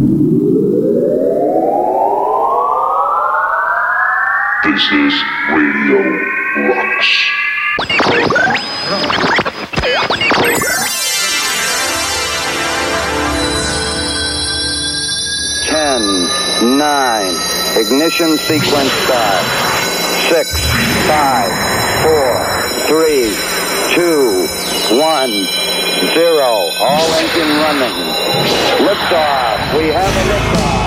This is Radio Rocks. Ten, nine, ignition sequence start. Six, five, four, three, two, one, zero. All engine running. Liftoff. We have a liftoff.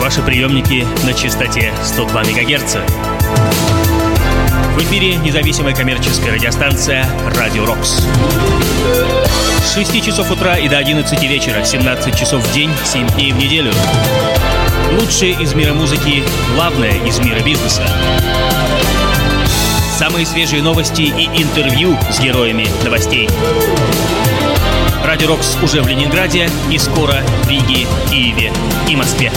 Ваши приемники на частоте 102 МГц. В эфире независимая коммерческая радиостанция «Радио Рокс». С 6 часов утра и до 11 вечера, 17 часов в день, 7 дней в неделю. Лучшее из мира музыки, главное из мира бизнеса. Самые свежие новости и интервью с героями новостей. Радио Рокс уже в Ленинграде и скоро в Риге, Киеве и Москве.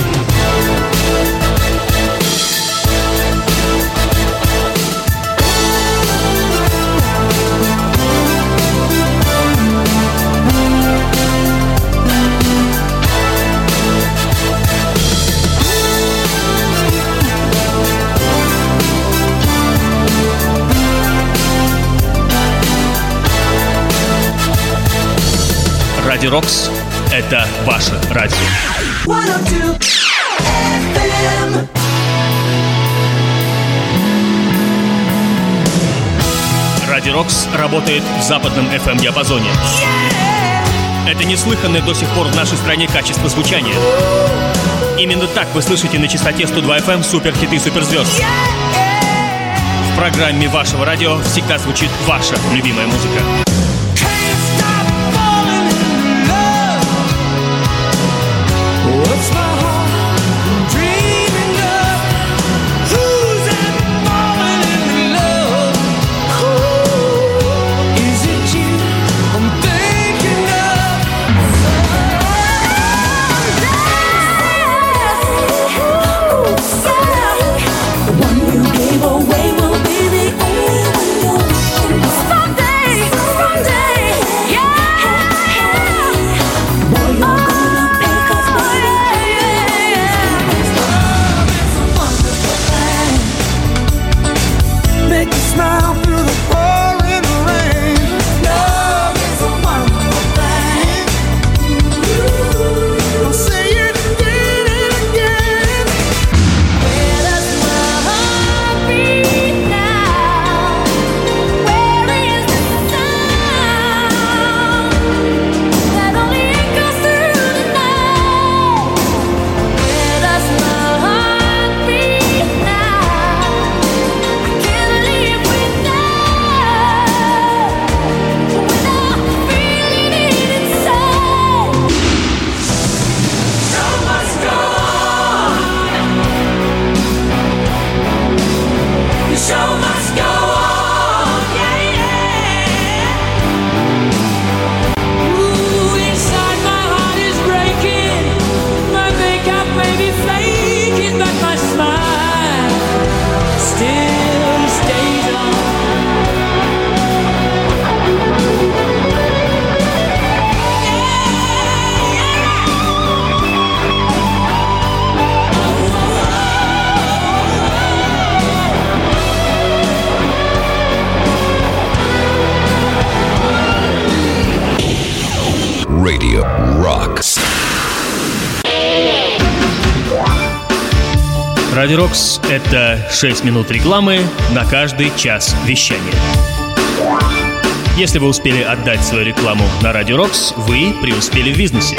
Радио Рокс – это ваше радио. 102 FM. Радио Рокс работает в западном FM-диапазоне. Это неслыханное до сих пор в нашей стране качество звучания. Именно так вы слышите на частоте 102 FM супер-хиты суперзвезд. В программе вашего радио всегда звучит ваша любимая музыка. Радио Рокс – это 6 минут рекламы на каждый час вещания. Если вы успели отдать свою рекламу на Радио Рокс, вы преуспели в бизнесе.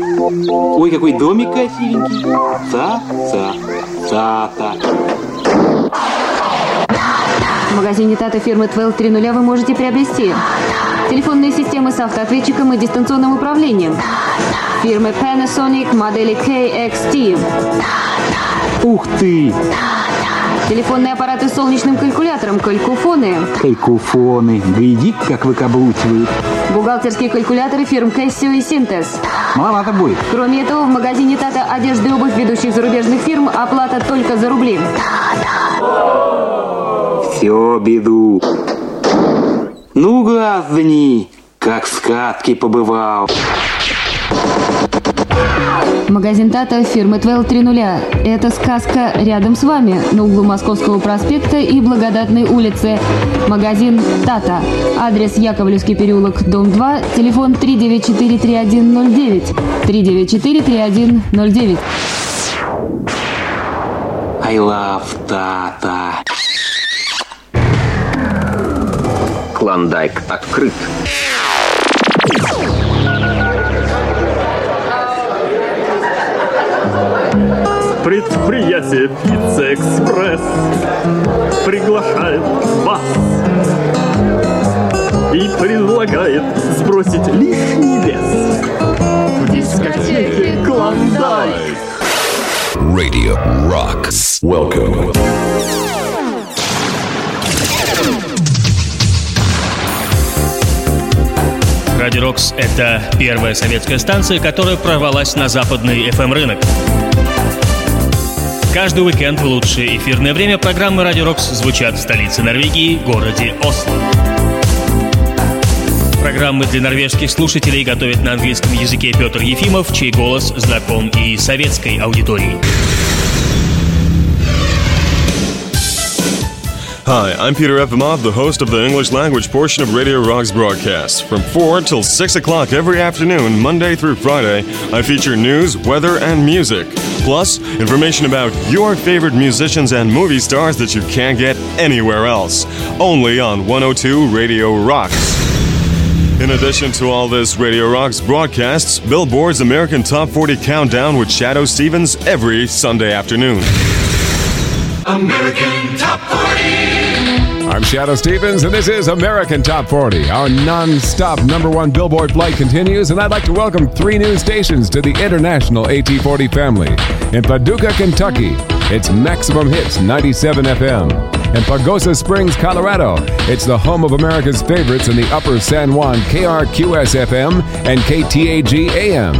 Ой, какой домик красивенький. Ца-ца, ца-та. В магазине Тата фирмы 1230 вы можете приобрести телефонные системы с автоответчиком и дистанционным управлением. Фирмы Panasonic модели KXT. Ух ты! Телефонные аппараты с солнечным калькулятором, калькуфоны. Кайкуфоны. Гляди, как выкаблучивают. Бухгалтерские калькуляторы фирм Casio и Synthes. Маловато будет. Кроме этого, в магазине Тата одежда и обувь ведущих зарубежных фирм, оплата только за рубли. Все беду. Ну, граждане, как в сказке побывал. Магазин Тата фирмы 1230. Это сказка рядом с вами, на углу Московского проспекта и Благодатной улицы. Магазин Тата. Адрес Яковлевский переулок, дом 2, телефон 394-3109. 394-3109. I love Тата. Клондайк открыт. Предприятие Пицца Экспресс приглашает вас и предлагает сбросить лишний вес в дискотеке Клондайк. Radio rocks. Welcome. Радио Рокс — это первая советская станция, которая прорвалась на западный FM-рынок. Каждый уикенд в лучшее эфирное время программы Радио Рокс звучат в столице Норвегии, городе Осло. Программы для норвежских слушателей готовит на английском языке Петр Ефимов, чей голос знаком и советской аудитории. Hi, I'm Peter Evamov, the host of the English language portion of Radio Rock's broadcast. From 4 till 6 o'clock every afternoon, Monday through Friday, I feature news, weather, and music. Plus, information about your favorite musicians and movie stars that you can't get anywhere else. Only on 102 Radio Rocks. In addition to all this, Radio Rocks broadcasts Billboard's American Top 40 Countdown with Shadow Stevens every Sunday afternoon. American Top 40. I'm Shadow Stevens, and this is American Top 40. Our non stop number one Billboard flight continues, and I'd like to welcome three new stations to the international AT40 family. In Paducah, Kentucky, it's Maximum Hits 97 FM. In Pagosa Springs, Colorado, it's the home of America's favorites in the Upper San Juan KRQS FM and KTAG AM.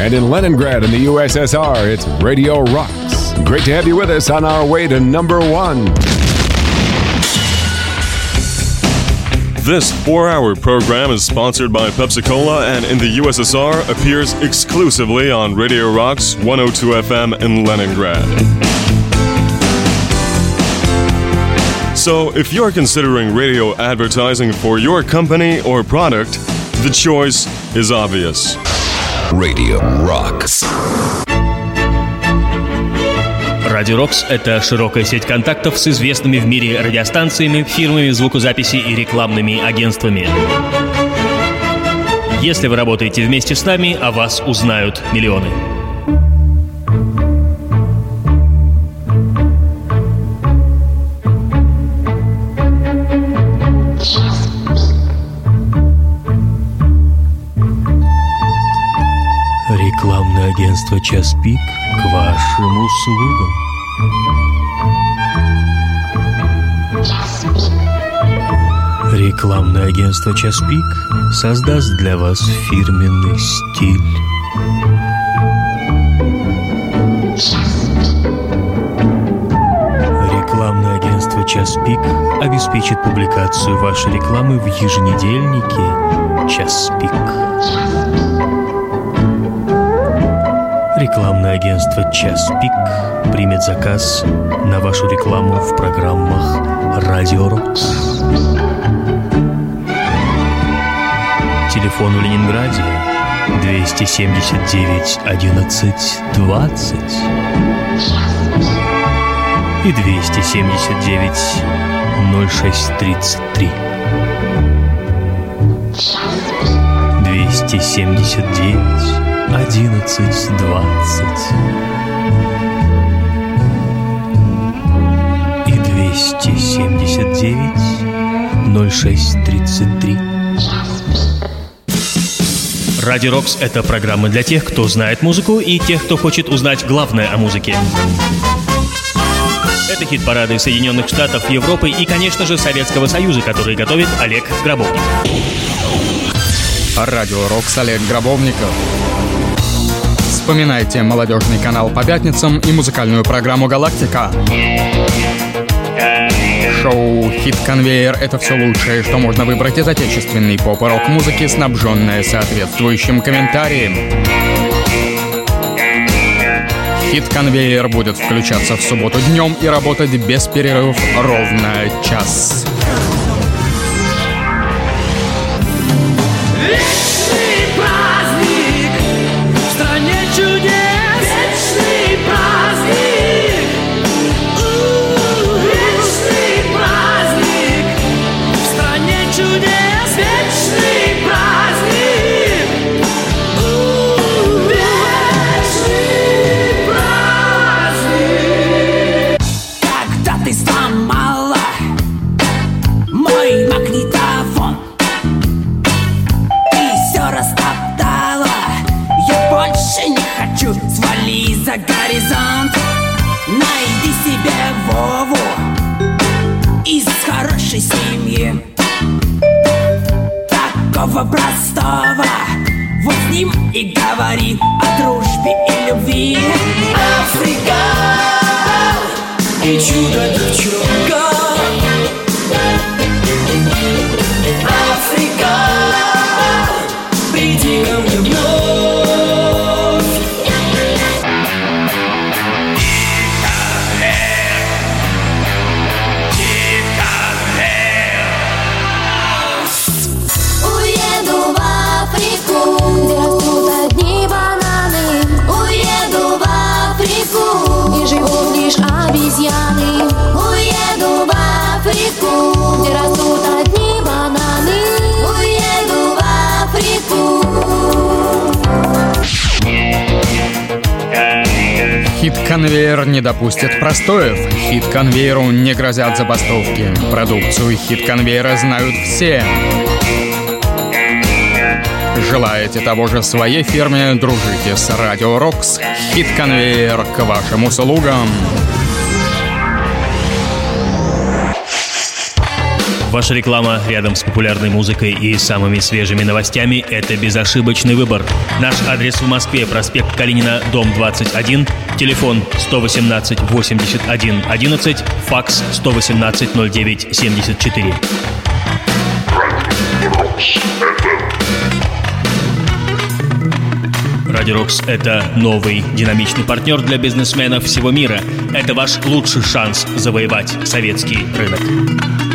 And in Leningrad in the USSR, it's Radio Rocks. Great to have you with us on our way to number one. This four hour program is sponsored by Pepsi Cola and in the USSR appears exclusively on Radio Rocks 102 FM in Leningrad. So, if you're considering radio advertising for your company or product, the choice is obvious. Radio rocks. Радио Рокс — это широкая сеть контактов с известными в мире радиостанциями, фирмами звукозаписи и рекламными агентствами. Если вы работаете вместе с нами, о вас узнают миллионы. Рекламное агентство «Час пик» к вашим услугам. Рекламное агентство «Час пик» создаст для вас фирменный стиль. Рекламное агентство «Час пик» обеспечит публикацию вашей рекламы в еженедельнике час Рекламное агентство «Час пик» примет заказ на вашу рекламу в программах «Радио Рокс». Телефон в Ленинграде 279 11 20 и 279 0633. 279 11 20 и 279 0633. Радио Рокс – это программа для тех, кто знает музыку и тех, кто хочет узнать главное о музыке. Это хит-парады Соединенных Штатов, Европы и, конечно же, Советского Союза, которые готовит Олег Гробовник. Радио Рокс Олег Гробовников. Вспоминайте молодежный канал по пятницам и музыкальную программу «Галактика». Шоу «Хит-конвейер» — это все лучшее, что можно выбрать из отечественной поп- и рок-музыки, снабженное соответствующим комментарием. Хит-конвейер будет включаться в субботу днем и работать без перерывов ровно час. Вечный простого. Вот с ним и говори о дружбе и любви. Африка и чудо девчонка Хит-конвейер не допустит простоев. Хит-конвейеру не грозят забастовки. Продукцию хит-конвейера знают все. Желаете того же своей фирме? Дружите с Радио Рокс. Хит-конвейер к вашим услугам. Ваша реклама рядом с популярной музыкой и самыми свежими новостями – это безошибочный выбор. Наш адрес в Москве – проспект Калинина, дом 21, телефон 118 81 11, факс 118 09 74. Радио Рокс – это новый динамичный партнер для бизнесменов всего мира. Это ваш лучший шанс завоевать советский рынок.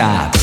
Stop.